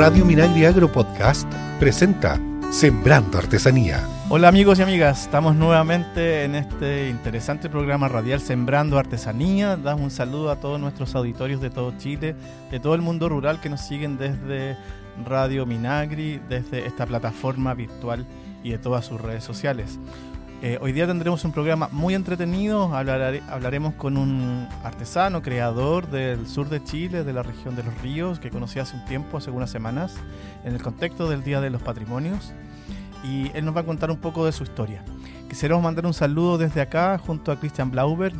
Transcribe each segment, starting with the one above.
Radio Minagri Agro Podcast presenta Sembrando Artesanía. Hola amigos y amigas, estamos nuevamente en este interesante programa radial Sembrando Artesanía. Damos un saludo a todos nuestros auditorios de todo Chile, de todo el mundo rural que nos siguen desde Radio Minagri, desde esta plataforma virtual y de todas sus redes sociales. Eh, hoy día tendremos un programa muy entretenido, hablaremos con un artesano, creador del sur de Chile, de la región de los ríos, que conocí hace un tiempo, hace unas semanas, en el contexto del Día de los Patrimonios, y él nos va a contar un poco de su historia. Quisiéramos mandar un saludo desde acá junto a Christian Blauber,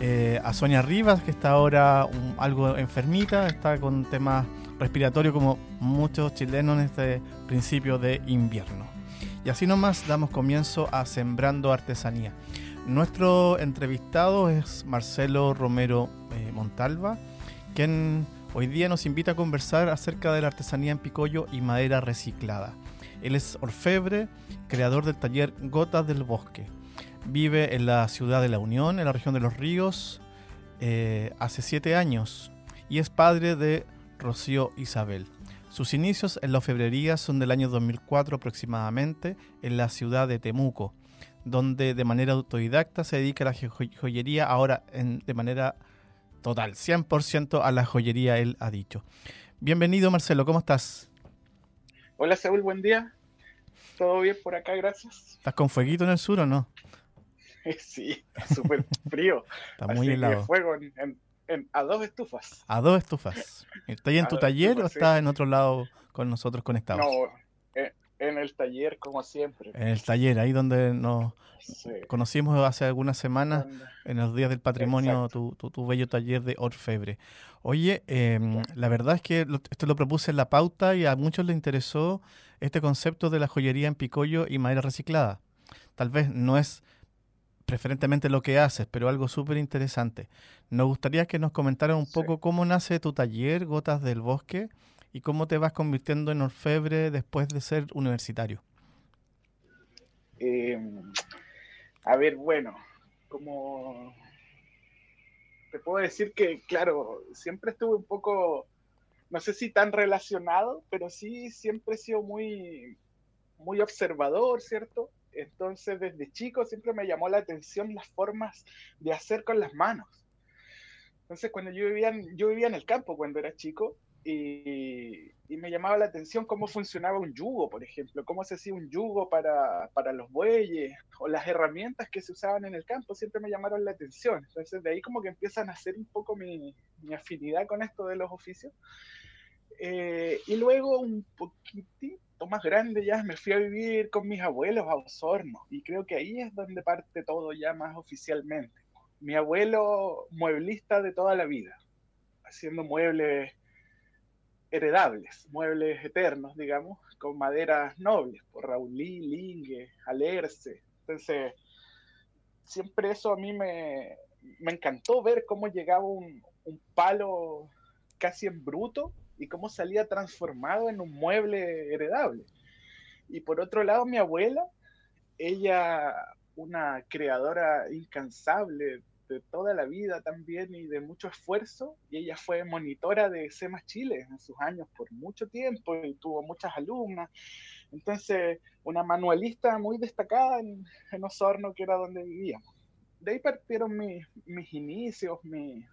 eh, a Sonia Rivas, que está ahora algo enfermita, está con temas respiratorios como muchos chilenos en este principio de invierno. Y así nomás damos comienzo a Sembrando Artesanía. Nuestro entrevistado es Marcelo Romero eh, Montalva, quien hoy día nos invita a conversar acerca de la artesanía en picollo y madera reciclada. Él es orfebre, creador del taller Gotas del Bosque. Vive en la ciudad de La Unión, en la región de los ríos, eh, hace siete años y es padre de Rocío Isabel. Sus inicios en la orfebrería son del año 2004 aproximadamente en la ciudad de Temuco, donde de manera autodidacta se dedica a la joyería, ahora de manera total, 100% a la joyería, él ha dicho. Bienvenido Marcelo, ¿cómo estás? Hola Saúl, buen día. ¿Todo bien por acá? Gracias. ¿Estás con fueguito en el sur o no? Sí, súper frío. Está muy helado. fuego en, a dos estufas. A dos estufas. ¿Está ahí en tu taller o está en otro lado con nosotros conectados? No, en el taller como siempre. En el taller, ahí donde nos conocimos hace algunas semanas, en los días del patrimonio, tu, tu, bello taller de orfebre. Oye, em, la verdad es que esto lo propuse en la pauta y a muchos les interesó este concepto de la joyería en picollo y madera reciclada. Tal vez no es preferentemente lo que haces, pero algo súper interesante. Nos gustaría que nos comentaras un poco cómo nace tu taller, Gotas del Bosque, y cómo te vas convirtiendo en orfebre después de ser universitario. Em, a ver, bueno, como te puedo decir que, claro, siempre estuve un poco, no sé si tan relacionado, pero sí siempre he sido muy, muy observador, ¿cierto? Entonces, desde chico siempre me llamó la atención las formas de hacer con las manos. Entonces, cuando yo vivía en, yo vivía en el campo cuando era chico y, me llamaba la atención cómo funcionaba un yugo, por ejemplo, cómo se hacía un yugo para, los bueyes o las herramientas que se usaban en el campo, siempre me llamaron la atención. Entonces, de ahí como que empiezan a hacer un poco mi, afinidad con esto de los oficios. Eh, y luego un poquitito más grande ya me fui a vivir con mis abuelos a Osorno y creo que ahí es donde parte todo ya más oficialmente. Mi abuelo mueblista de toda la vida, haciendo muebles heredables, muebles eternos, digamos, con maderas nobles, por Raulí, Lingue, Alerce. Entonces, siempre eso a mí me, me encantó ver cómo llegaba un, un palo casi en bruto y cómo salía transformado en un mueble heredable. Y por otro lado, mi abuela, ella, una creadora incansable de toda la vida también y de mucho esfuerzo, y ella fue monitora de SEMAS Chile en sus años por mucho tiempo y tuvo muchas alumnas. Entonces, una manualista muy destacada en, en Osorno, que era donde vivíamos. De ahí partieron mis, mis inicios, mi,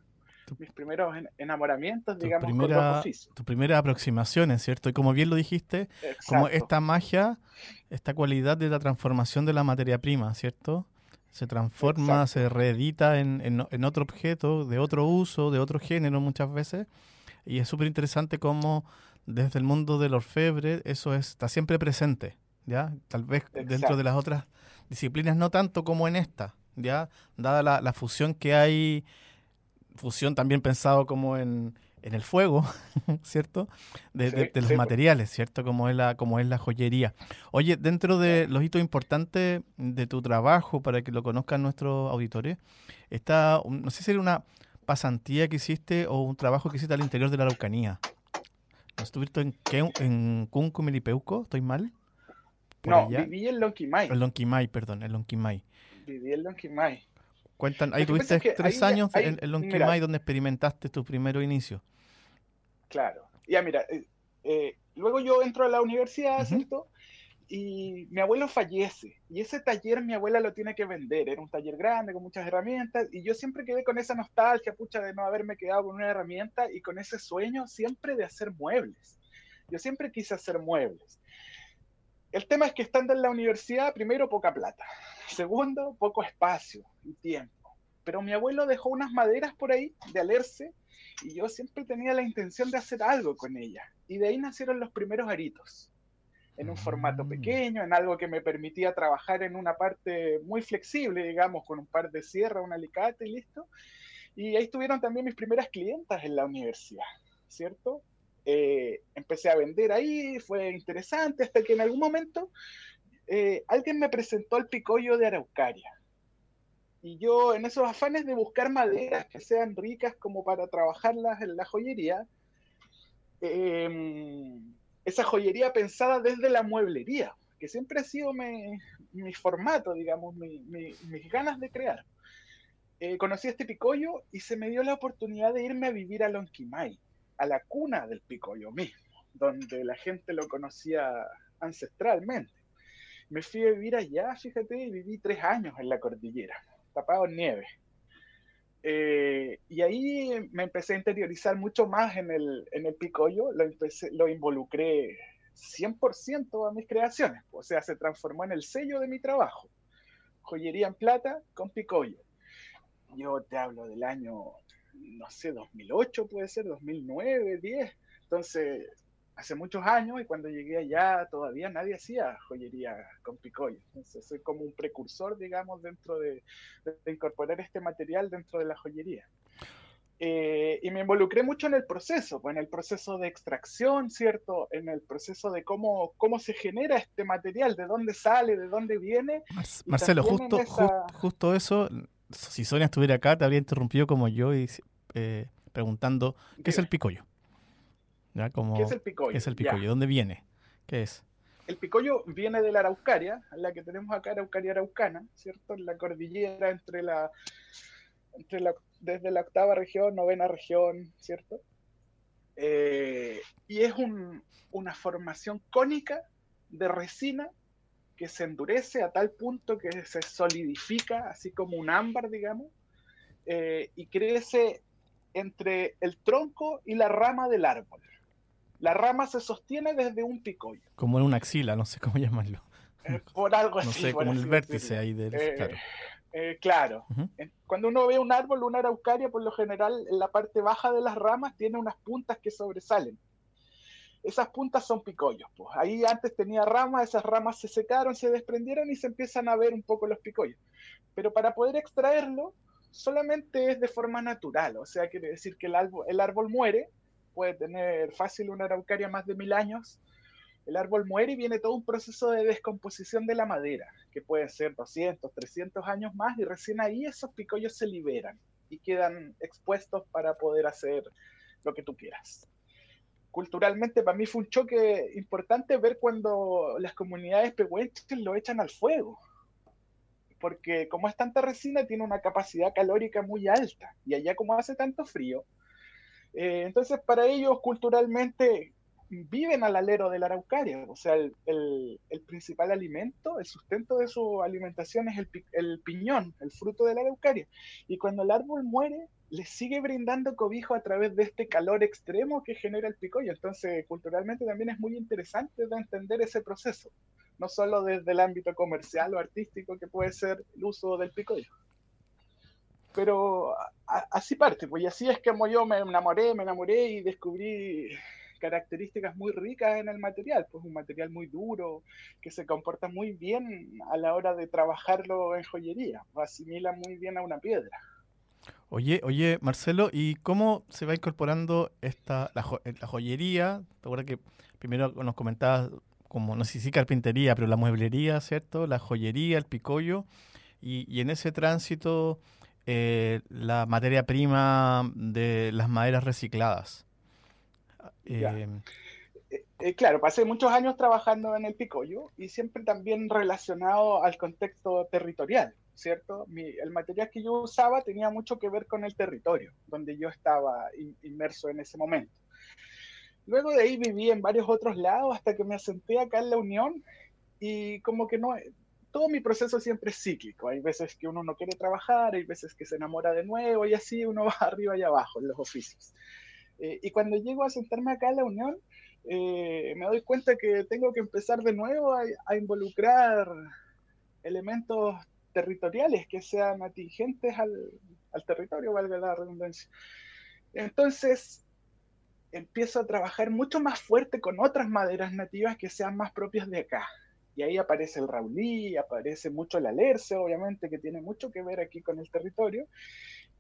mis primeros enamoramientos, digamos, primera, con los Tu primera aproximación, ¿cierto? Y como bien lo dijiste, como esta magia, esta cualidad de la transformación de la materia prima, ¿cierto? Se transforma, se reedita en, en, otro objeto, de otro uso, de otro género muchas veces. Y es súper interesante cómo desde el mundo del orfebre eso está siempre presente, ¿ya? Tal vez dentro de las otras disciplinas no tanto como en esta, ¿ya? Dada la, la fusión que hay fusión también pensado como en, en el fuego, ¿cierto? De, los materiales, ¿cierto? Como es, la, como es la joyería. Oye, dentro de los hitos importantes de tu trabajo, para que lo conozcan nuestros auditores, está, no sé si era una pasantía que hiciste o un trabajo que hiciste al interior de la Araucanía. ¿Estuviste en, en Cunco, Melipeuco? ¿Estoy mal? no, viví en Lonquimay. En Lonquimay, perdón, en Lonquimay. Viví en Lonquimay. Cuentan, ahí tuviste tres años en, en Lonquimay donde experimentaste tu primer inicio. Claro. Ya mira, eh, Eh, luego yo entro a la universidad, ¿cierto? Y mi abuelo fallece. Y ese taller mi abuela lo tiene que vender. Era un taller grande, con muchas herramientas. Y yo siempre quedé con esa nostalgia, pucha, de no haberme quedado con una herramienta y con ese sueño siempre de hacer muebles. Yo siempre quise hacer muebles. El tema es que estando en la universidad, primero, poca plata. Segundo, poco espacio y tiempo. Pero mi abuelo dejó unas maderas por ahí de alerce y yo siempre tenía la intención de hacer algo con ellas. Y de ahí nacieron los primeros aritos, en un formato mm. pequeño, en algo que me permitía trabajar en una parte muy flexible, digamos, con un par de sierra, un alicate y listo. Y ahí estuvieron también mis primeras clientas en la universidad, ¿cierto? Eh, empecé a vender ahí, fue interesante, hasta que en algún momento eh, alguien me presentó el picollo de Araucaria. Y yo, en esos afanes de buscar maderas que sean ricas como para trabajarlas en la joyería, em, esa joyería pensada desde la mueblería, que siempre ha sido mi, formato, digamos, mis ganas de crear. Eh, conocí este picollo y se me dio la oportunidad de irme a vivir a Lonquimay, a la cuna del picollo mismo, donde la gente lo conocía ancestralmente. Me fui a vivir allá, fíjate, y viví tres años en la cordillera tapado en nieve. Eh, y ahí me empecé a interiorizar mucho más en el, en el picollo, lo, empecé, lo involucré 100% a mis creaciones, o sea, se transformó en el sello de mi trabajo. Joyería en plata con picollo. Yo te hablo del año, no sé, 2008 puede ser, 2009, 10. Entonces, hace muchos años y cuando llegué allá todavía nadie hacía joyería con picollo. Entonces soy como un precursor, digamos, dentro de, incorporar este material dentro de la joyería. Eh, y me involucré mucho en el proceso, pues en el proceso de extracción, ¿cierto? En el proceso de cómo, cómo se genera este material, de dónde sale, de dónde viene. Marcelo, justo, justo eso, si Sonia estuviera acá, te habría interrumpido como yo y eh, preguntando, ¿qué es el picollo? ¿Qué es el picollo? es el picollo? ¿Dónde viene? ¿Qué es? El picollo viene de la Araucaria, la que tenemos acá, Araucaria araucana, ¿cierto? En la cordillera entre la, entre la, desde la octava región, novena región, ¿cierto? Eh, y es una formación cónica de resina que se endurece a tal punto que se solidifica, así como un ámbar, digamos, eh, y crece entre el tronco y la rama del árbol. La rama se sostiene desde un picollo. Como en una axila, no sé cómo llamarlo. Eh, por algo así. No sé, como el vértice ahí del... Eh, claro. Eh, claro. Cuando uno ve un árbol, una araucaria, por lo general, en la parte baja de las ramas tiene unas puntas que sobresalen. Esas puntas son picollos. Pues. Ahí antes tenía ramas, esas ramas se secaron, se desprendieron y se empiezan a ver un poco los picollos. Pero para poder extraerlo, solamente es de forma natural. O sea, quiere decir que el árbol, el árbol muere, puede tener fácil una araucaria más de mil años, el árbol muere y viene todo un proceso de descomposición de la madera, que puede ser 200, 300 años más, y recién ahí esos picollos se liberan y quedan expuestos para poder hacer lo que tú quieras. Culturalmente para mí fue un choque importante ver cuando las comunidades pehuenches lo echan al fuego, porque como es tanta resina tiene una capacidad calórica muy alta, y allá como hace tanto frío, eh, entonces, para ellos, culturalmente, viven al alero de la araucaria. O sea, el, principal alimento, el sustento de su alimentación es el, piñón, el fruto de la araucaria. Y cuando el árbol muere, les sigue brindando cobijo a través de este calor extremo que genera el picollo. Entonces, culturalmente también es muy interesante de entender ese proceso, no solo desde el ámbito comercial o artístico que puede ser el uso del picollo pero así parte, pues y así es como yo me enamoré, me enamoré y descubrí características muy ricas en el material, pues un material muy duro, que se comporta muy bien a la hora de trabajarlo en joyería, asimila muy bien a una piedra. Oye, oye, Marcelo, ¿y cómo se va incorporando esta la, joyería? ¿Te acuerdas que primero nos comentabas como, no sé si carpintería, pero la mueblería, ¿cierto? La joyería, el picollo, y, y en ese tránsito eh, la materia prima de las maderas recicladas. Eh, eh, claro, pasé muchos años trabajando en el picollo y siempre también relacionado al contexto territorial, ¿cierto? el material que yo usaba tenía mucho que ver con el territorio donde yo estaba inmerso en ese momento. Luego de ahí viví en varios otros lados hasta que me asenté acá en la Unión y como que no, todo mi proceso siempre es cíclico. Hay veces que uno no quiere trabajar, hay veces que se enamora de nuevo y así uno va arriba y abajo en los oficios. Eh, y cuando llego a sentarme acá en la Unión, eh, me doy cuenta que tengo que empezar de nuevo a, involucrar elementos territoriales que sean atingentes al, territorio, valga la redundancia. Entonces, empiezo a trabajar mucho más fuerte con otras maderas nativas que sean más propias de acá. Y ahí aparece el raulí, aparece mucho el alerce, obviamente, que tiene mucho que ver aquí con el territorio.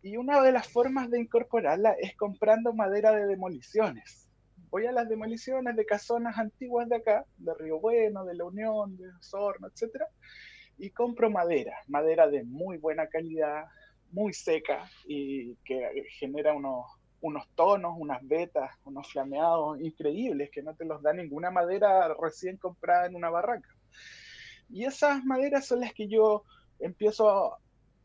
Y una de las formas de incorporarla es comprando madera de demoliciones. Voy a las demoliciones de casonas antiguas de acá, de Río Bueno, de La Unión, de Osorno, etc. Y compro madera, madera de muy buena calidad, muy seca y que genera unos, unos tonos, unas vetas, unos flameados increíbles que no te los da ninguna madera recién comprada en una barraca. Y esas maderas son las que yo empiezo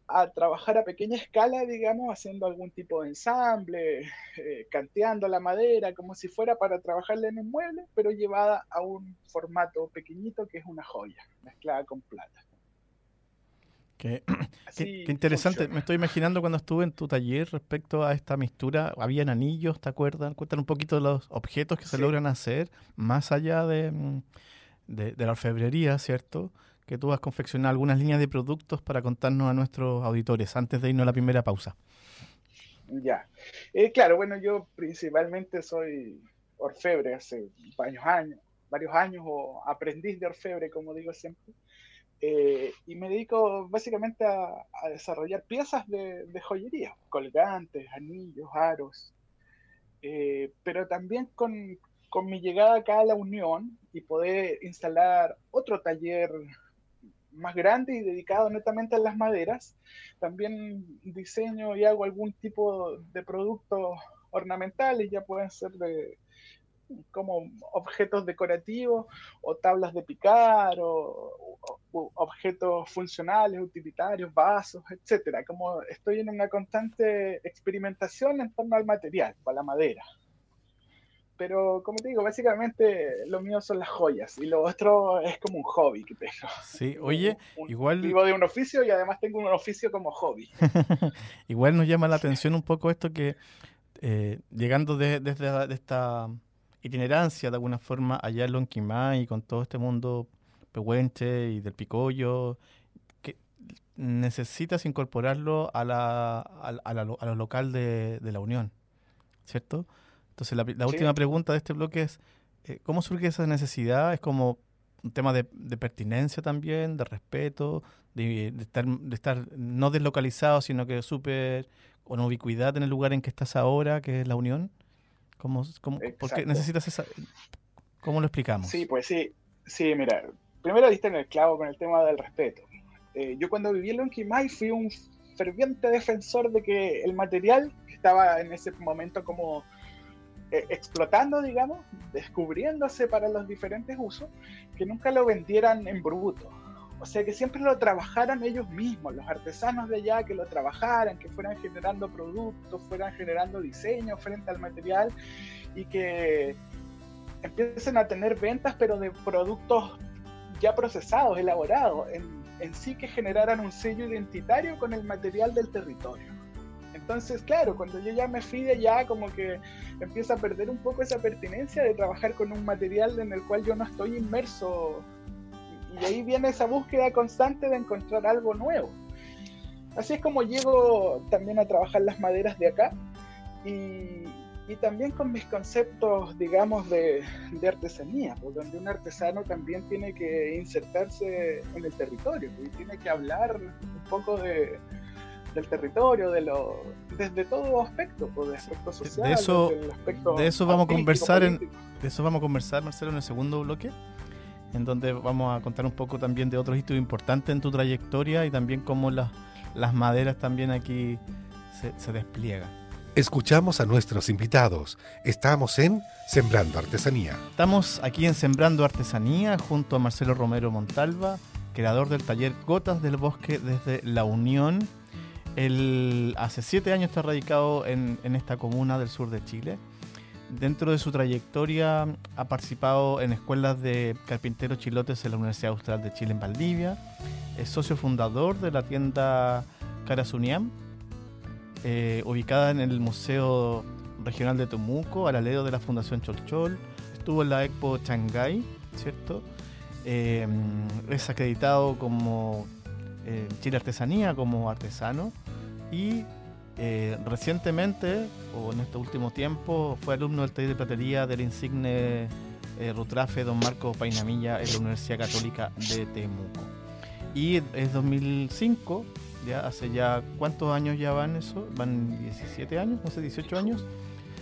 a trabajar a pequeña escala, digamos, haciendo algún tipo de ensamble, eh, canteando la madera, como si fuera para trabajarla en un mueble, pero llevada a un formato pequeñito que es una joya, mezclada con plata. Qué, interesante. Me estoy imaginando cuando estuve en tu taller respecto a esta mistura. Habían anillos, ¿te acuerdas? Cuéntanos un poquito de los objetos que se logran hacer más allá de, mm, de, la orfebrería, ¿cierto? Que tú has confeccionado algunas líneas de productos para contarnos a nuestros auditores antes de irnos a la primera pausa. Ya. Eh, claro, bueno, yo principalmente soy orfebre hace varios años, varios años o aprendiz de orfebre, como digo siempre. Eh, y me dedico básicamente a, desarrollar piezas de, joyería, colgantes, anillos, aros, eh, pero también con, con mi llegada acá a la Unión y poder instalar otro taller más grande y dedicado netamente a las maderas, también diseño y hago algún tipo de productos ornamentales, ya pueden ser de como objetos decorativos o tablas de picar o, objetos funcionales, utilitarios, vasos, etcétera. Como estoy en una constante experimentación en torno al material, a la madera pero como te digo, básicamente lo mío son las joyas y lo otro es como un hobby que tengo. Sí, oye, igual... Vivo de un oficio y además tengo un oficio como hobby. igual nos llama la atención un poco esto que eh, llegando desde de, esta itinerancia de alguna forma allá en Lonquimay y con todo este mundo pehuenche y del picollo, que necesitas incorporarlo a, la, a, lo local de, de la Unión, ¿cierto? Entonces, la, última pregunta de este bloque es, eh, ¿cómo surge esa necesidad? ¿Es como un tema de, pertinencia también, de respeto, de, estar, de estar no deslocalizado, sino que súper con ubicuidad en el lugar en que estás ahora, que es la Unión? ¿Cómo, cómo ¿Por qué necesitas esa...? ¿Cómo lo explicamos? Sí, pues sí. Sí, mira, primero diste en el clavo con el tema del respeto. Eh, yo cuando viví en Lonquimay fui un ferviente defensor de que el material que estaba en ese momento como eh, explotando, digamos, descubriéndose para los diferentes usos, que nunca lo vendieran en bruto. O sea, que siempre lo trabajaran ellos mismos, los artesanos de allá, que lo trabajaran, que fueran generando productos, fueran generando diseños frente al material y que empiecen a tener ventas, pero de productos ya procesados, elaborados, en, en sí que generaran un sello identitario con el material del territorio. Entonces, claro, cuando yo ya me fui de allá, como que empiezo a perder un poco esa pertinencia de trabajar con un material en el cual yo no estoy inmerso. Y ahí viene esa búsqueda constante de encontrar algo nuevo. Así es como llego también a trabajar las maderas de acá y, también con mis conceptos, digamos, de, de artesanía, pues, donde un artesano también tiene que insertarse en el territorio y tiene que hablar un poco de, del territorio, de lo, desde todo aspecto, pues, de aspecto social, de eso, de eso vamos a conversar en, de eso vamos a conversar, Marcelo, en el segundo bloque, en donde vamos a contar un poco también de otros hitos importantes en tu trayectoria y también cómo las, las maderas también aquí se, se despliegan. Escuchamos a nuestros invitados. Estamos en Sembrando Artesanía. Estamos aquí en Sembrando Artesanía junto a Marcelo Romero Montalva, creador del taller Gotas del Bosque desde La Unión él hace siete años está radicado en, esta comuna del sur de Chile. Dentro de su trayectoria ha participado en escuelas de carpinteros chilotes en la Universidad Austral de Chile en Valdivia. Es socio fundador de la tienda Carasuniam, eh, ubicada en el Museo Regional de Temuco, al alero de la Fundación Cholchol. Estuvo en la Expo Shanghai, ¿cierto? Eh, es acreditado como eh, Chile Artesanía, como artesano. Y eh, recientemente, o en este último tiempo, fue alumno del taller de platería del insigne eh, Rutrafe Don Marco Painamilla en la Universidad Católica de Temuco. Y es 2005, ya hace ya, ¿cuántos años ya van eso? ¿Van 17 años? No sé, 18 años.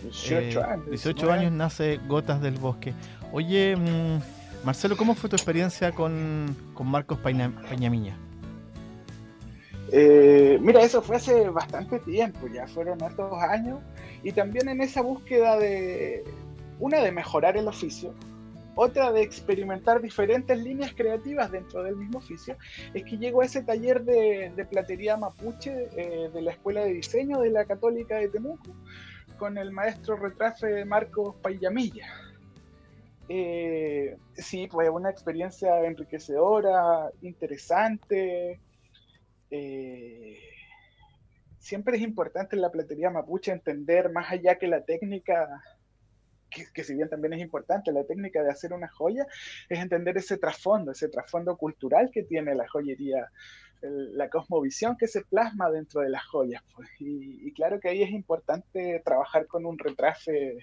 18 años. 18 años nace Gotas del Bosque. Oye, mm, Marcelo, ¿cómo fue tu experiencia con, con Marcos Painamilla? Eh, mira, eso fue hace bastante tiempo, ya fueron estos años, y también en esa búsqueda de, una de mejorar el oficio, otra de experimentar diferentes líneas creativas dentro del mismo oficio, es que llegó a ese taller de, platería mapuche eh, de la Escuela de Diseño de la Católica de Temuco, con el maestro retrafe Marcos Payamilla. Eh, sí, fue una experiencia enriquecedora, interesante, eh, siempre es importante en la platería mapuche entender más allá que la técnica, que, si bien también es importante, la técnica de hacer una joya, es entender ese trasfondo, ese trasfondo cultural que tiene la joyería, la cosmovisión que se plasma dentro de las joyas. Pues. Y, claro que ahí es importante trabajar con un retrafe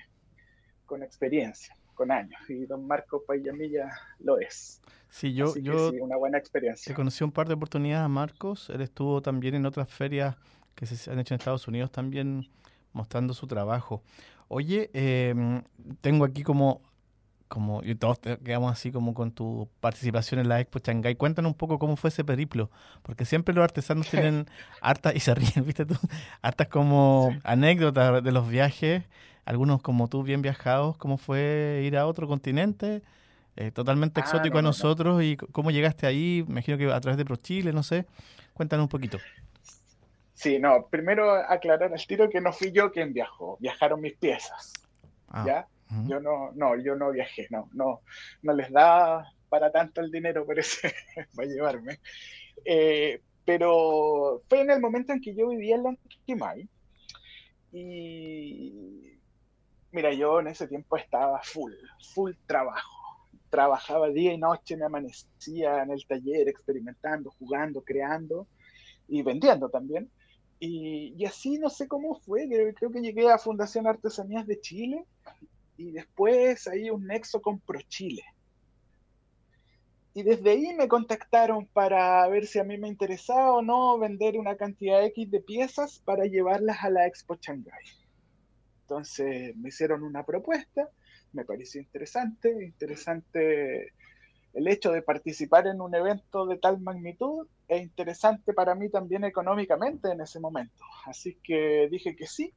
con experiencia, con años, y don Marco Payamilla lo es. Sí, yo, yo una buena experiencia. Te conocí un par de oportunidades a Marcos. Él estuvo también en otras ferias que se han hecho en Estados Unidos también mostrando su trabajo. Oye, em, tengo aquí como, como, y todos quedamos así como con tu participación en la Expo Shanghai. Cuéntanos un poco cómo fue ese periplo, porque siempre los artesanos tienen hartas, y se ríen, viste tú, hartas como anécdotas de los viajes, algunos como tú bien viajados, cómo fue ir a otro continente eh, totalmente ah, exótico a nosotros. ¿Y cómo llegaste ahí? Me imagino que a través de ProChile, no sé. Cuéntanos un poquito. Sí, no, primero aclarar al tiro que no fui yo quien viajó, viajaron mis piezas. Ah, ¿Ya? Yo no, no, yo no viajé, no, no, no les da para tanto el dinero, parece, para llevarme. Eh, pero fue en el momento en que yo vivía en Lonquimay y mira, yo en ese tiempo estaba full, full trabajo trabajaba día y noche, me amanecía en el taller experimentando, jugando, creando y vendiendo también. Y, así no sé cómo fue, creo que llegué a Fundación Artesanías de Chile y después hay un nexo con ProChile. Y desde ahí me contactaron para ver si a mí me interesaba o no vender una cantidad X de piezas para llevarlas a la Expo Shanghai. Entonces me hicieron una propuesta me pareció interesante, interesante el hecho de participar en un evento de tal magnitud es interesante para mí también económicamente en ese momento. Así que dije que sí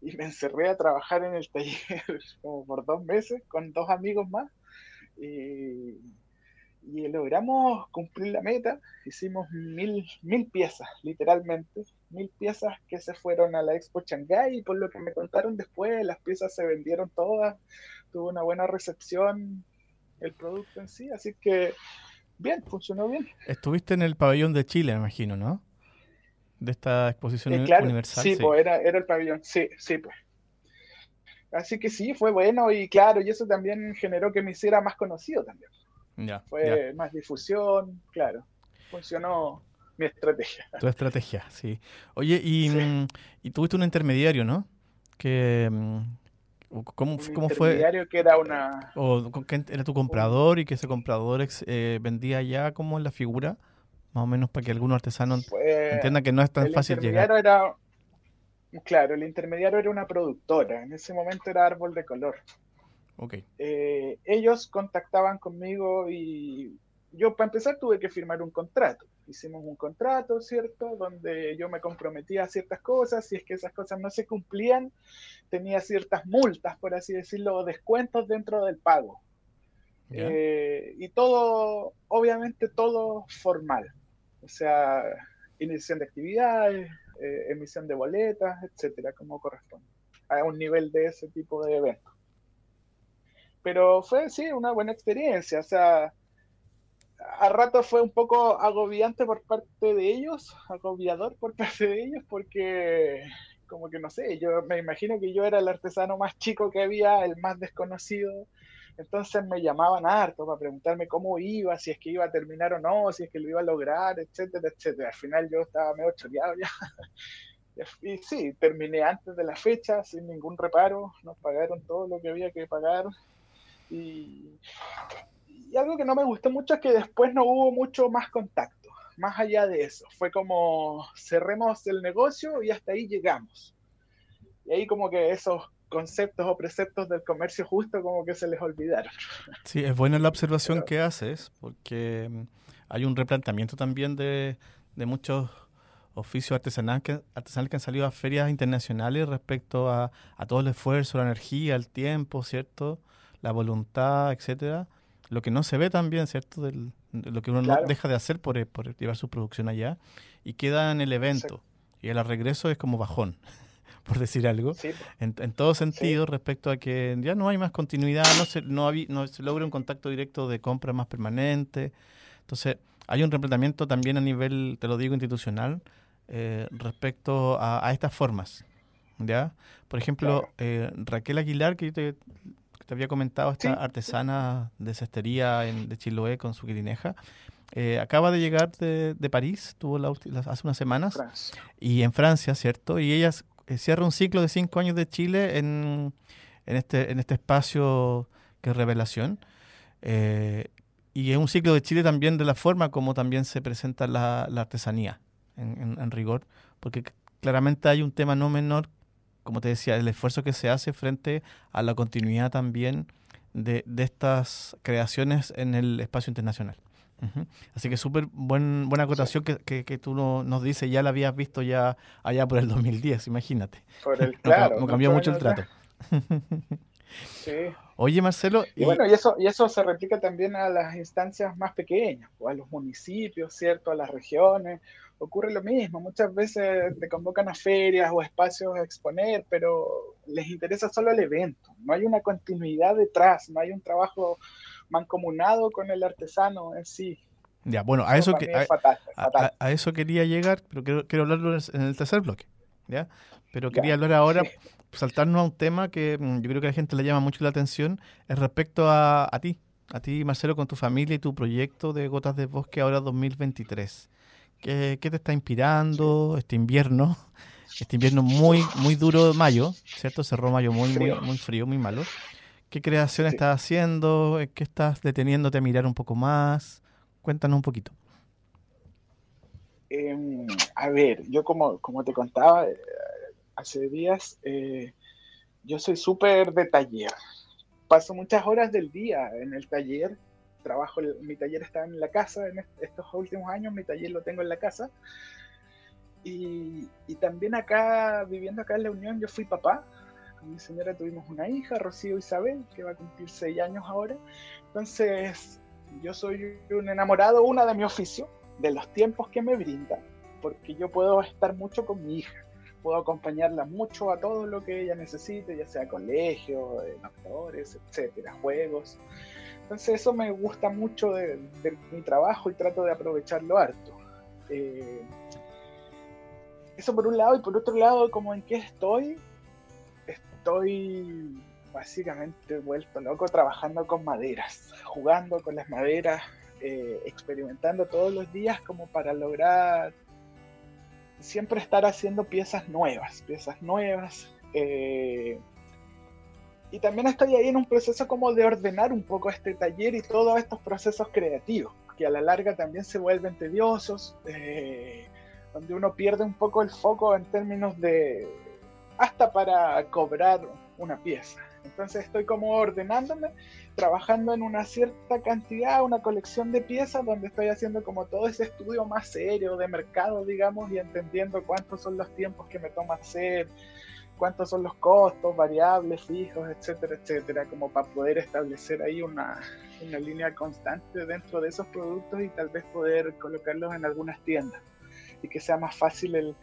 y me encerré a trabajar en el taller como por dos meses con dos amigos más y, y logramos cumplir la meta. Hicimos mil, mil piezas, literalmente, mil piezas que se fueron a la Expo Shanghai y por lo que me contaron después, las piezas se vendieron todas tuvo una buena recepción el producto en sí, así que bien, funcionó bien. Estuviste en el pabellón de Chile, me imagino, ¿no? De esta exposición eh, universal. Sí, pues era, era el pabellón, sí, sí, pues. Así que sí, fue bueno y claro, y eso también generó que me hiciera más conocido también. Ya, fue más difusión, claro. Funcionó mi estrategia. Tu estrategia, sí. Oye, y, mm, y tuviste un intermediario, ¿no? Que, mm, ¿Cómo, cómo fue? que era una... ¿O era tu comprador y que ese comprador eh, vendía ya como la figura? Más o menos para que algunos artesanos entiendan que no es tan fácil llegar. Era, claro, el intermediario era una productora. En ese momento era Árbol de Color. Okay. Eh, ellos contactaban conmigo y yo para empezar tuve que firmar un contrato. Hicimos un contrato, ¿cierto? Donde yo me comprometía a ciertas cosas, si es que esas cosas no se cumplían, tenía ciertas multas, por así decirlo, descuentos dentro del pago. Eh, y todo, obviamente todo formal. O sea, iniciación de actividades, eh, emisión de boletas, etcétera, como corresponde. A un nivel de ese tipo de eventos. Pero fue, sí, una buena experiencia. O sea, a rato fue un poco agobiante por parte de ellos, agobiador por parte de ellos, porque como que no sé, yo me imagino que yo era el artesano más chico que había, el más desconocido, entonces me llamaban harto para preguntarme cómo iba, si es que iba a terminar o no, si es que lo iba a lograr, etcétera, etcétera. Al final yo estaba medio choreado ya. Y sí, terminé antes de la fecha, sin ningún reparo, nos pagaron todo lo que había que pagar. Y, y algo que no me gustó mucho es que después no hubo mucho más contacto, más allá de eso. Fue como cerremos el negocio y hasta ahí llegamos. Y ahí como que esos conceptos o preceptos del comercio justo como que se les olvidaron. Sí, es buena la observación que haces, porque mm, hay un replanteamiento también de, de muchos oficios artesanales que, artesanales que han salido a ferias internacionales respecto a, a, todo el esfuerzo, la energía, el tiempo, ¿cierto? La voluntad, etcétera. Lo que no se ve también, ¿cierto? Del, lo que uno claro. no deja de hacer por, por, llevar su producción allá y queda en el evento. Sí. Y el regreso es como bajón por decir algo, sí. en, en, todo sentido sí. respecto a que ya no hay más continuidad, no se, no, había, no se logra un contacto directo de compra más permanente. Entonces, hay un replanteamiento también a nivel, te lo digo, institucional, eh, respecto a, a, estas formas. ¿ya? Por ejemplo, claro. eh, Raquel Aguilar, que yo te, te había comentado, esta sí. artesana de cestería en, de Chiloé con su quirineja, eh, acaba de llegar de, de París, tuvo la, hace unas semanas, Francia. y en Francia, ¿cierto? Y ella eh, cierra un ciclo de cinco años de Chile en, en, este, en este espacio que es Revelación. Eh, y es un ciclo de Chile también de la forma como también se presenta la, la artesanía, en, en, rigor, porque claramente hay un tema no menor, como te decía, el esfuerzo que se hace frente a la continuidad también de, de estas creaciones en el espacio internacional. Uh -huh. Así que súper buen, buena acotación que, que, que, tú no, nos dices, ya la habías visto ya allá por el 2010, imagínate. Por el, claro. no, no cambió mucho el trato. sí. Oye, Marcelo. Y, y, bueno, y eso, y eso se replica también a las instancias más pequeñas, o a los municipios, ¿cierto? A las regiones. Ocurre lo mismo. Muchas veces te convocan a ferias o espacios a exponer, pero les interesa solo el evento. No hay una continuidad detrás, no hay un trabajo mancomunado con el artesano en sí. Ya, bueno, a eso, que, a, fatal, fatal. A, a, eso quería llegar, pero quiero, quiero hablarlo en el tercer bloque. ¿ya? Pero quería ya, hablar ahora, saltarnos a un tema que mm, yo creo que a la gente le llama mucho la atención, es respecto a, a ti, a ti, Marcelo, con tu familia y tu proyecto de Gotas de Bosque ahora 2023. ¿Qué, qué te está inspirando este invierno? Este invierno muy, muy duro de mayo, ¿cierto? Cerró mayo muy, muy, muy frío, muy malo. ¿Qué creación sí. estás haciendo? ¿Qué estás deteniéndote a mirar un poco más? Cuéntanos un poquito. Eh, a ver, yo como, como te contaba eh, hace días, eh, yo soy súper de taller. Paso muchas horas del día en el taller. Trabajo, mi taller está en la casa en estos últimos años, mi taller lo tengo en la casa. Y, y también acá, viviendo acá en la Unión, yo fui papá con mi señora tuvimos una hija, Rocío Isabel, que va a cumplir seis años ahora. Entonces, yo soy un enamorado, una de mi oficio, de los tiempos que me brinda, porque yo puedo estar mucho con mi hija, puedo acompañarla mucho a todo lo que ella necesite, ya sea colegio, doctores, etcétera, juegos. Entonces, eso me gusta mucho de, mi trabajo y trato de aprovecharlo harto. Eh, eso por un lado, y por otro lado, como en qué estoy, estoy básicamente vuelto loco trabajando con maderas, jugando con las maderas, eh, experimentando todos los días como para lograr siempre estar haciendo piezas nuevas, piezas nuevas. Eh, y también estoy ahí en un proceso como de ordenar un poco este taller y todos estos procesos creativos, que a la larga también se vuelven tediosos, eh, donde uno pierde un poco el foco en términos de, hasta para cobrar una pieza. Entonces estoy como ordenándome, trabajando en una cierta cantidad, una colección de piezas donde estoy haciendo como todo ese estudio más serio de mercado, digamos, y entendiendo cuántos son los tiempos que me toma hacer, cuántos son los costos, variables, fijos, etcétera, etcétera, como para poder establecer ahí una, una línea constante dentro de esos productos y tal vez poder colocarlos en algunas tiendas y que sea más fácil el,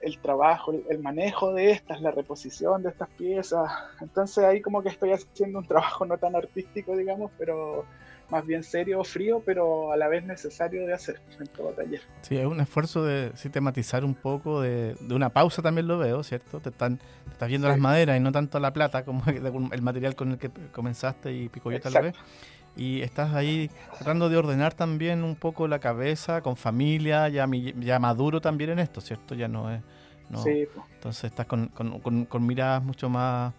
el trabajo, el, manejo de estas, la reposición de estas piezas. Entonces ahí como que estoy haciendo un trabajo no tan artístico, digamos, pero más bien serio, frío, pero a la vez necesario de hacer en todo taller. Sí, es un esfuerzo de sistematizar un poco, de, una pausa también lo veo, ¿cierto? Te, están, estás viendo las maderas y no tanto la plata como el material con el que comenzaste y Picoyota lo ve. Y estás ahí tratando de ordenar también un poco la cabeza con familia, ya, ya maduro también en esto, ¿cierto? Ya no es... sí. Entonces estás con, con, con, miradas mucho más,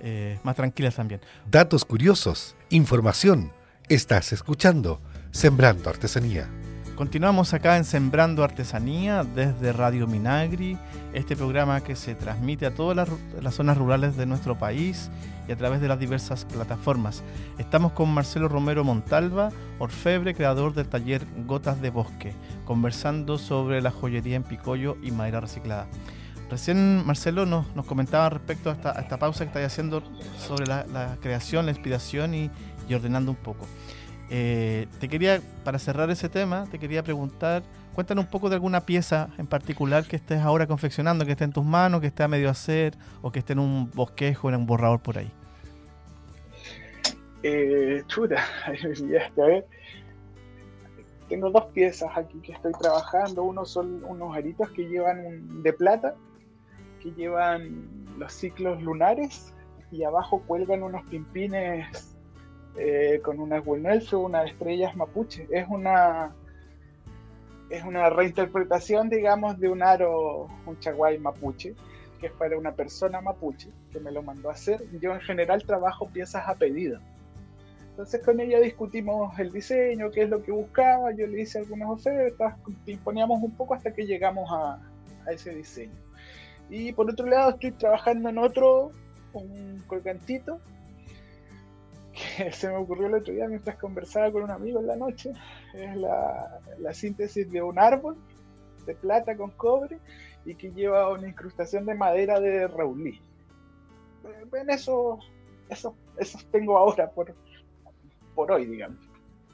eh, más tranquilas también. Datos curiosos, información Estás escuchando Sembrando Artesanía. Continuamos acá en Sembrando Artesanía desde Radio Minagri, este programa que se transmite a todas las, zonas rurales de nuestro país y a través de las diversas plataformas. Estamos con Marcelo Romero Montalva, orfebre, creador del taller Gotas de Bosque, conversando sobre la joyería en picollo y madera reciclada. Recién Marcelo nos, comentaba respecto a esta, pausa que estáis haciendo sobre la creación, la inspiración y, y ordenando un poco. Eh, te quería, para cerrar ese tema, te quería preguntar, cuéntanos un poco de alguna pieza en particular que estés ahora confeccionando, que esté en tus manos, que esté a medio hacer, o que esté en un bosquejo, en un borrador por ahí. Eh, chuta, a ver. Tengo dos piezas aquí que estoy trabajando. Uno son unos aritos que llevan de plata, que llevan los ciclos lunares, y abajo cuelgan unos pimpines eh, con una Guinelfe, una estrellas mapuche. Es una es una reinterpretación, digamos, de un aro, un chaguay mapuche, que es para una persona mapuche, que me lo mandó a hacer. Yo en general trabajo piezas a pedido. Entonces con ella discutimos el diseño, qué es lo que buscaba, yo le hice algunas ofertas, imponíamos un poco hasta que llegamos a, a ese diseño. Y por otro lado estoy trabajando en otro, un colgantito, que se me ocurrió el otro día mientras conversaba con un amigo en la noche. Es la, síntesis de un árbol de plata con cobre y que lleva una incrustación de madera de raulí. En eso, eso, esos tengo ahora por, por hoy, digamos.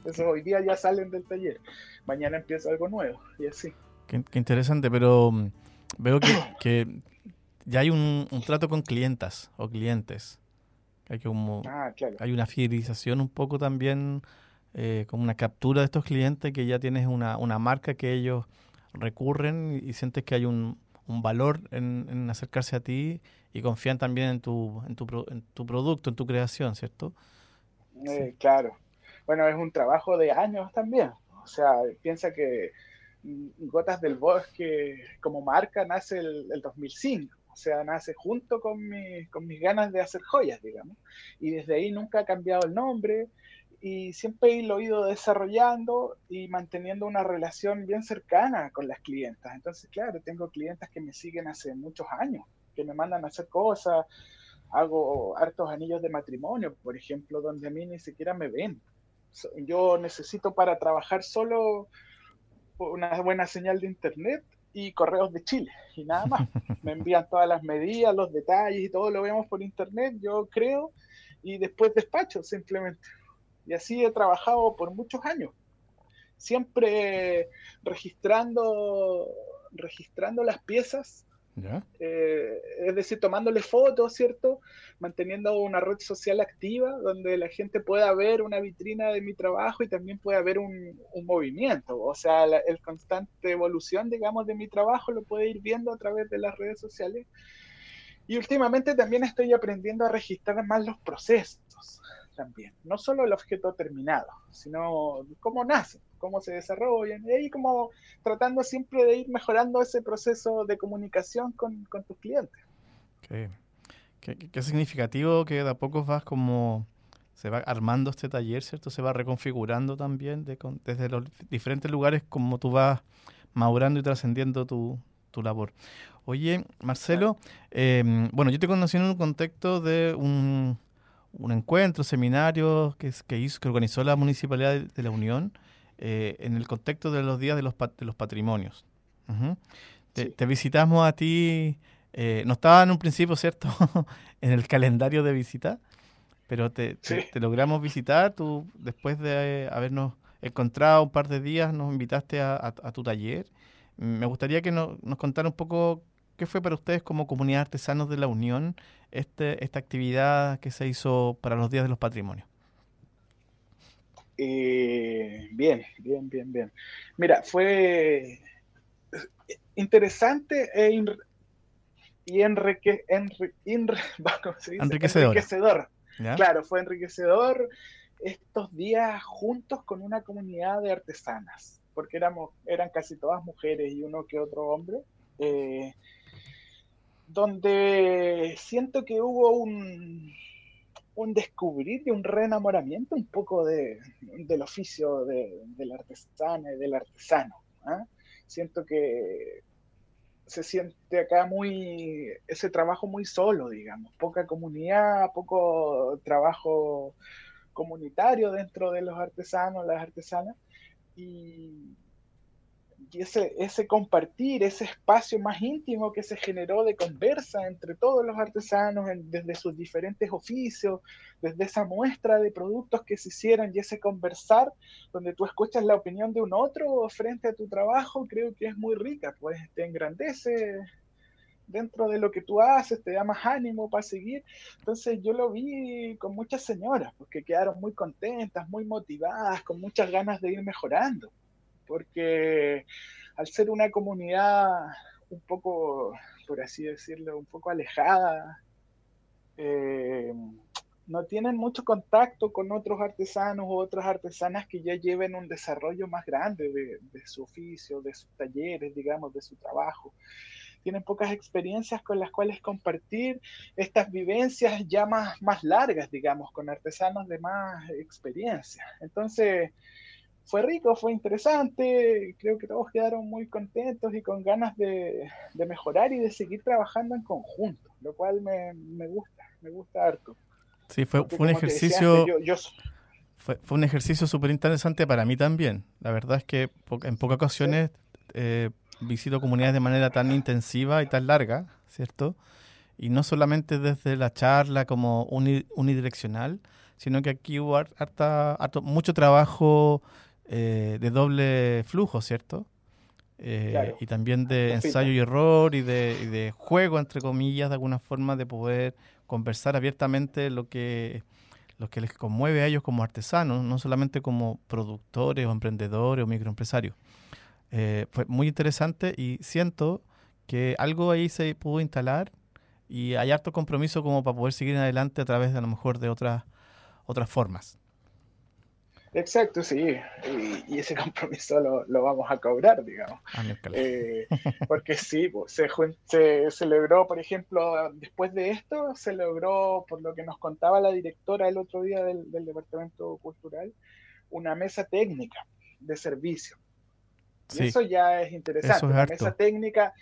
Esos hoy día ya salen del taller. Mañana empieza algo nuevo y así. Qué, interesante, pero mm, veo que, que ya hay un, un, trato con clientas o clientes. Hay, como, ah, hay una fidelización un poco también, eh, como una captura de estos clientes que ya tienes una, una marca que ellos recurren y, sientes que hay un, un valor en, acercarse a ti y confían también en tu, en tu, en tu producto, en tu creación, ¿cierto? Eh, claro. Bueno, es un trabajo de años también. O sea, piensa que Gotas del Bosque como marca nace el, el 2005 o sea, nace junto con, con mis ganas de hacer joyas, digamos. Y desde ahí nunca ha cambiado el nombre y siempre lo he ido desarrollando y manteniendo una relación bien cercana con las clientas. Entonces, claro, tengo clientas que me siguen hace muchos años, que me mandan a hacer cosas, hago hartos anillos de matrimonio, por ejemplo, donde a mí ni siquiera me ven. Yo necesito para trabajar solo una buena señal de internet y correos de Chile y nada más. Me envían todas las medidas, los detalles y todo lo vemos por internet, yo creo, y después despacho simplemente. Y así he trabajado por muchos años, siempre registrando, registrando las piezas eh, es decir, tomándole fotos, ¿cierto? Manteniendo una red social activa donde la gente pueda ver una vitrina de mi trabajo y también pueda ver un, movimiento. O sea, el constante evolución, digamos, de mi trabajo lo puede ir viendo a través de las redes sociales. Y últimamente también estoy aprendiendo a registrar más los procesos también. No solo el objeto terminado, sino cómo nace cómo se desarrollan, y ahí como tratando siempre de ir mejorando ese proceso de comunicación con, tus clientes. Qué, qué, significativo que de a poco vas como se va armando este taller, ¿cierto? Se va reconfigurando también desde los diferentes lugares como tú vas madurando y trascendiendo tu, labor. Oye, Marcelo, em, bueno, yo te conocí en un contexto de un, un encuentro, seminario que, que, hizo, que organizó la Municipalidad de la Unión eh, en el contexto de los días de los, de los patrimonios. te, visitamos a ti, eh, no estaba en un principio, ¿cierto?, en el calendario de visita, pero te, logramos visitar, tú después de habernos encontrado un par de días, nos invitaste a, tu taller. Me gustaría que nos, nos contara un poco ¿Qué fue para ustedes como comunidad artesanos de la Unión este, esta actividad que se hizo para los Días de los Patrimonios? Eh, bien, bien, bien, bien. Mira, fue interesante e y enrique, enriquecedor. Claro, fue enriquecedor estos días juntos con una comunidad de artesanas, porque éramos, eran casi todas mujeres y uno que otro hombre, eh, donde siento que hubo un, un descubrir y un reenamoramiento un poco de, del oficio de, la artesana y del artesano. ¿ah? Siento que se siente acá muy, ese trabajo muy solo, digamos, poca comunidad, poco trabajo comunitario dentro de los artesanos, las artesanas, y ese, ese compartir, ese espacio más íntimo que se generó de conversa entre todos los artesanos desde sus diferentes oficios, desde esa muestra de productos que se hicieron y ese conversar donde tú escuchas la opinión de un otro frente a tu trabajo, creo que es muy rica, pues te engrandece dentro de lo que tú haces, te da más ánimo para seguir. Entonces yo lo vi con muchas señoras, porque quedaron muy contentas, muy motivadas, con muchas ganas de ir mejorando porque al ser una comunidad un poco, por así decirlo, un poco alejada, eh, no tienen mucho contacto con otros artesanos o otras artesanas que ya lleven un desarrollo más grande de, su oficio, de sus talleres, digamos, de su trabajo. Tienen pocas experiencias con las cuales compartir estas vivencias ya más, más largas, digamos, con artesanos de más experiencia. Entonces, fue rico, fue interesante, creo que todos quedaron muy contentos y con ganas de, mejorar y de seguir trabajando en conjunto, lo cual me, gusta, me gusta harto. Sí, fue, un ejercicio... Fue, un ejercicio súper interesante para mí también. La verdad es que en pocas ocasiones eh, visito comunidades de manera tan intensiva y tan larga, ¿cierto? Y no solamente desde la charla como unidireccional, sino que aquí hubo harta, mucho trabajo eh, de doble flujo, ¿cierto? Eh, y también de ensayo y error y de, juego, entre comillas, de alguna forma de poder conversar abiertamente lo que, lo que les conmueve a ellos como artesanos, no solamente como productores o emprendedores o microempresarios. Eh, fue muy interesante y siento que algo ahí se pudo instalar y hay harto compromiso como para poder seguir adelante a través de a lo mejor de otras, otras formas. Exacto, sí. Y, ese compromiso lo, vamos a cobrar, digamos. Ah, eh, porque sí, se, se, celebró, por ejemplo, después de esto, se logró, por lo que nos contaba la directora el otro día del, Departamento Cultural, una mesa técnica de servicio. Y eso ya es interesante, una mesa técnica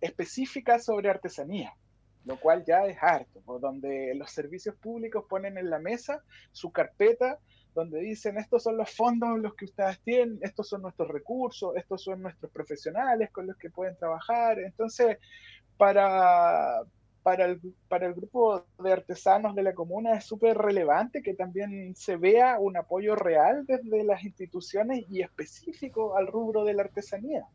específica sobre artesanía lo cual ya es harto, por donde los servicios públicos ponen en la mesa su carpeta donde dicen estos son los fondos los que ustedes tienen, estos son nuestros recursos, estos son nuestros profesionales con los que pueden trabajar. Entonces, para, para, el, para el grupo de artesanos de la comuna es súper relevante que también se vea un apoyo real desde las instituciones y específico al rubro de la artesanía.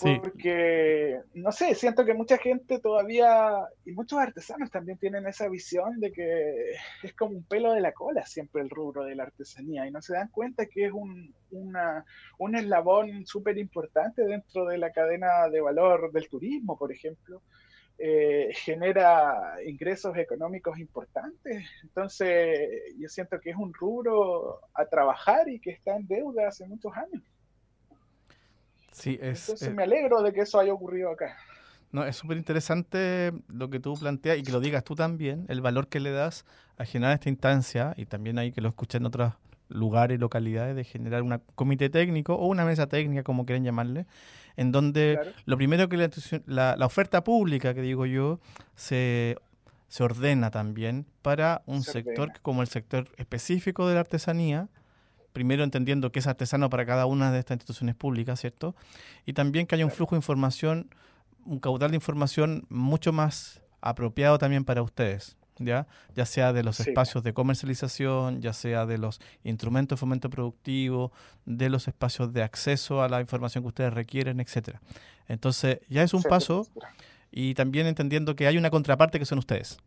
Porque, no sé, siento que mucha gente todavía, y muchos artesanos también tienen esa visión de que es como un pelo de la cola siempre el rubro de la artesanía, y no se dan cuenta que es un, una, un eslabón súper importante dentro de la cadena de valor del turismo, por ejemplo. Eh, genera ingresos económicos importantes. Entonces, yo siento que es un rubro a trabajar y que está en deuda hace muchos años. Sí, es, Entonces eh, me alegro de que eso haya ocurrido acá. No, es súper interesante lo que tú planteas y que lo digas tú también, el valor que le das a generar esta instancia y también hay que lo escuchen en otros lugares y localidades de generar un comité técnico o una mesa técnica, como quieren llamarle, en donde lo primero que la, la, oferta pública, que digo yo, se, se ordena también para un sector como el sector específico de la artesanía, primero entendiendo que es artesano para cada una de estas instituciones públicas, ¿cierto? Y también que haya un flujo de información, un caudal de información mucho más apropiado también para ustedes. ¿ya? ya sea de los espacios de comercialización, ya sea de los instrumentos de fomento productivo, de los espacios de acceso a la información que ustedes requieren, etcétera. Entonces, ya es un paso y también entendiendo que hay una contraparte que son ustedes.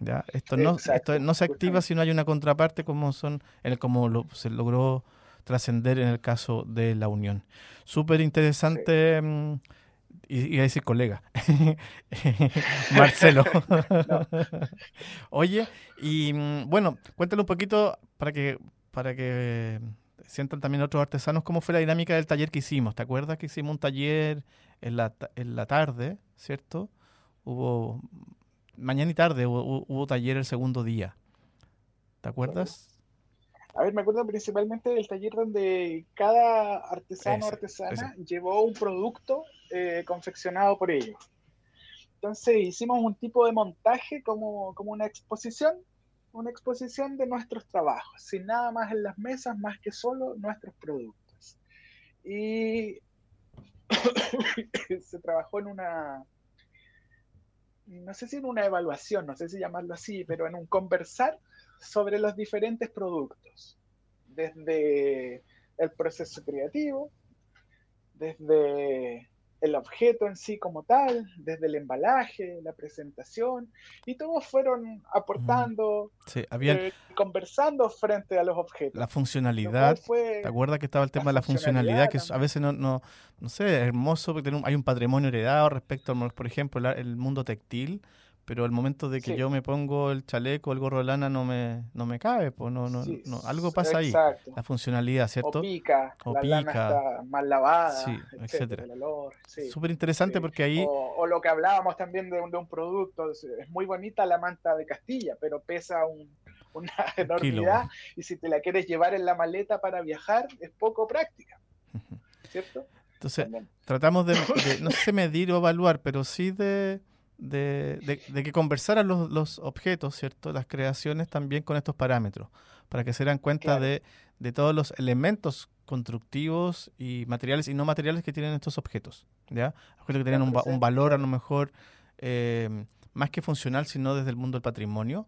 ¿Ya? Esto, no, esto no se activa si no hay una contraparte como son el, como se logró trascender en el caso de la Unión. Súper interesante. Mm, y, a decir colega, Marcelo. Oye, y mm, bueno, cuéntale un poquito para que, para que sientan también otros artesanos cómo fue la dinámica del taller que hicimos. ¿Te acuerdas que hicimos un taller en la, en la tarde, cierto? Hubo, mañana y tarde hubo, taller el segundo día. ¿Te acuerdas? A ver, me acuerdo principalmente del taller donde cada artesano o artesana llevó un producto eh, confeccionado por ellos. Entonces hicimos un tipo de montaje como, como una exposición, una exposición de nuestros trabajos, sin nada más en las mesas, más que solo nuestros productos. Y se trabajó en una, no sé si en una evaluación, no sé si llamarlo así, pero en un conversar sobre los diferentes productos, desde el proceso creativo, desde el objeto en sí como tal, desde el embalaje, la presentación, y todos fueron aportando, sí, eh, conversando frente a los objetos. La funcionalidad, ¿te acuerdas que estaba el tema de la funcionalidad? Que a veces no, no, no sé, es hermoso, porque hay un patrimonio heredado respecto, por ejemplo, el mundo textil, pero el momento de que yo me pongo el chaleco, el gorro de lana, no me, no me cabe, pues no, no, no, algo pasa ahí. La funcionalidad, ¿cierto? O pica, o la pica. está mal lavada, sí, etcétera. Súper interesante porque ahí... O, lo que hablábamos también de un, de un producto, es, muy bonita la manta de Castilla, pero pesa una enormidad y si te la quieres llevar en la maleta para viajar, es poco práctica, ¿cierto? Entonces, tratamos de, no sé medir o evaluar, pero sí de de, que conversaran los, objetos, ¿cierto? Las creaciones también con estos parámetros, para que se den cuenta de, todos los elementos constructivos y materiales y no materiales que tienen estos objetos, ¿ya? Objetos que tienen un, valor a lo mejor eh, más que funcional, sino desde el mundo del patrimonio,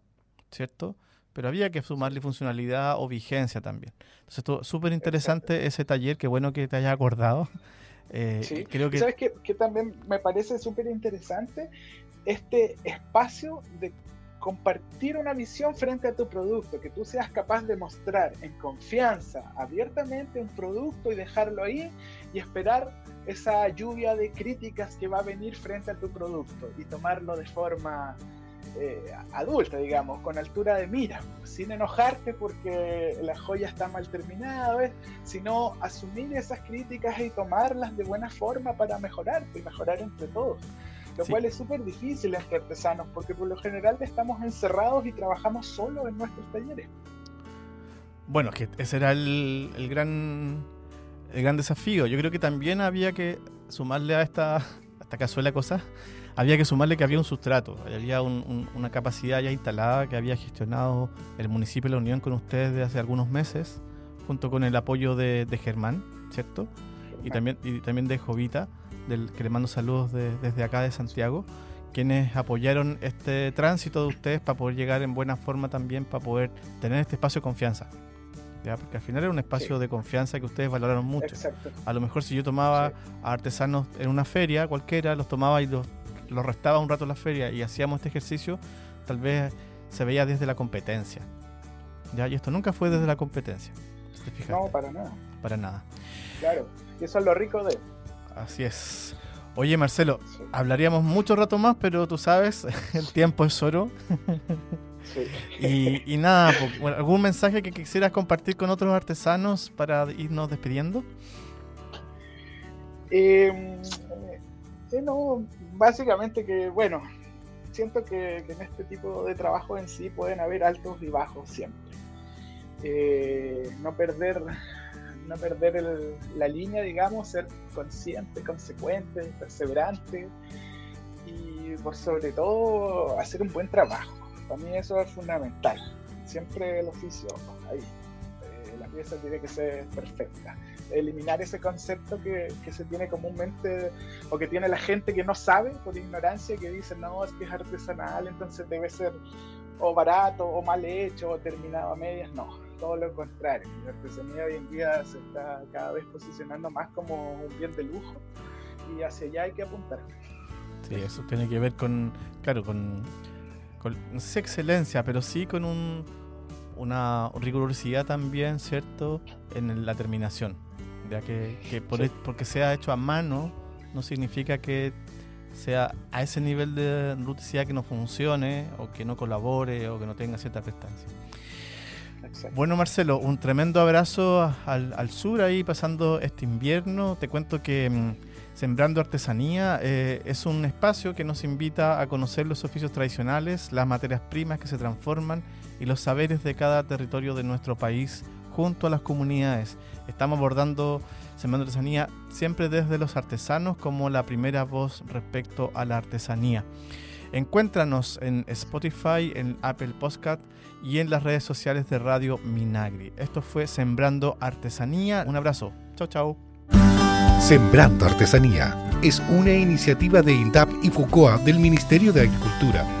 ¿cierto? Pero había que sumarle funcionalidad o vigencia también. Entonces, súper interesante ese taller, qué bueno que te haya acordado. Eh, creo que... ¿Sabes qué, que también me parece súper interesante? Este espacio de compartir una visión frente a tu producto, que tú seas capaz de mostrar en confianza, abiertamente un producto y dejarlo ahí y esperar esa lluvia de críticas que va a venir frente a tu producto y tomarlo de forma eh, adulta, digamos, con altura de mira, sin enojarte porque la joya está mal terminada, sino asumir esas críticas y tomarlas de buena forma para mejorar y mejorar entre todos. Lo cual es súper difícil entre artesanos porque por lo general estamos encerrados y trabajamos solo en nuestros talleres. Bueno, que ese era el, gran el gran desafío. Yo creo que también había que sumarle a esta, a esta cazuela cosas había que sumarle que había un sustrato, había una capacidad ya instalada que había gestionado el municipio de La Unión con ustedes desde hace algunos meses, junto con el apoyo de, Germán, ¿cierto? Y también, y también de Jovita, del, que le mando saludos desde acá de Santiago, quienes apoyaron este tránsito de ustedes para poder llegar en buena forma también, para poder tener este espacio de confianza. ¿ya? Porque al final era un espacio de confianza que ustedes valoraron mucho. A lo mejor si yo tomaba a artesanos en una feria cualquiera, los tomaba y los lo restaba un rato en la feria y hacíamos este ejercicio, tal vez se veía desde la competencia. ¿ya? Y esto nunca fue desde la competencia. no, para nada. Para nada. Claro, eso es lo rico de... Así es. Oye, Marcelo, hablaríamos mucho rato más, pero tú sabes, el tiempo es oro. y, nada, ¿algún mensaje que quisieras compartir con otros artesanos para irnos despidiendo? Eh, eh, no, básicamente que, bueno, siento que, en este tipo de trabajo en sí pueden haber altos y bajos siempre. Eh, no perder, no perder la línea, digamos, ser consciente, consecuente, perseverante y por sobre todo hacer un buen trabajo. Para mí eso es fundamental. Siempre el oficio ahí. Eh, la pieza tiene que ser perfecta eliminar ese concepto que, que, se tiene comúnmente o que tiene la gente que no sabe por ignorancia, que dice, no, es que es artesanal, entonces debe ser o barato, o mal hecho, o terminado a medias, no, todo lo contrario. La artesanía hoy en día se está cada vez posicionando más como un bien de lujo y hacia allá hay que apuntar. Sí, eso tiene que ver con, claro, con, no sé excelencia, pero sí con un, una rigurosidad también, ¿cierto?, en la terminación. Ya que, que por, porque sea hecho a mano no significa que sea a ese nivel de ruticidad que no funcione o que no colabore o que no tenga cierta prestancia. Bueno, Marcelo, un tremendo abrazo al, al, sur ahí pasando este invierno. Te cuento que mm, Sembrando Artesanía eh, es un espacio que nos invita a conocer los oficios tradicionales, las materias primas que se transforman y los saberes de cada territorio de nuestro país junto a las comunidades. Estamos abordando Sembrando Artesanía siempre desde los artesanos como la primera voz respecto a la artesanía. Encuéntranos en Spotify, en Apple Podcast y en las redes sociales de Radio Minagri. Esto fue Sembrando Artesanía. Un abrazo. Chao, chao. Sembrando Artesanía es una iniciativa de INDAP y FUCOA del Ministerio de Agricultura.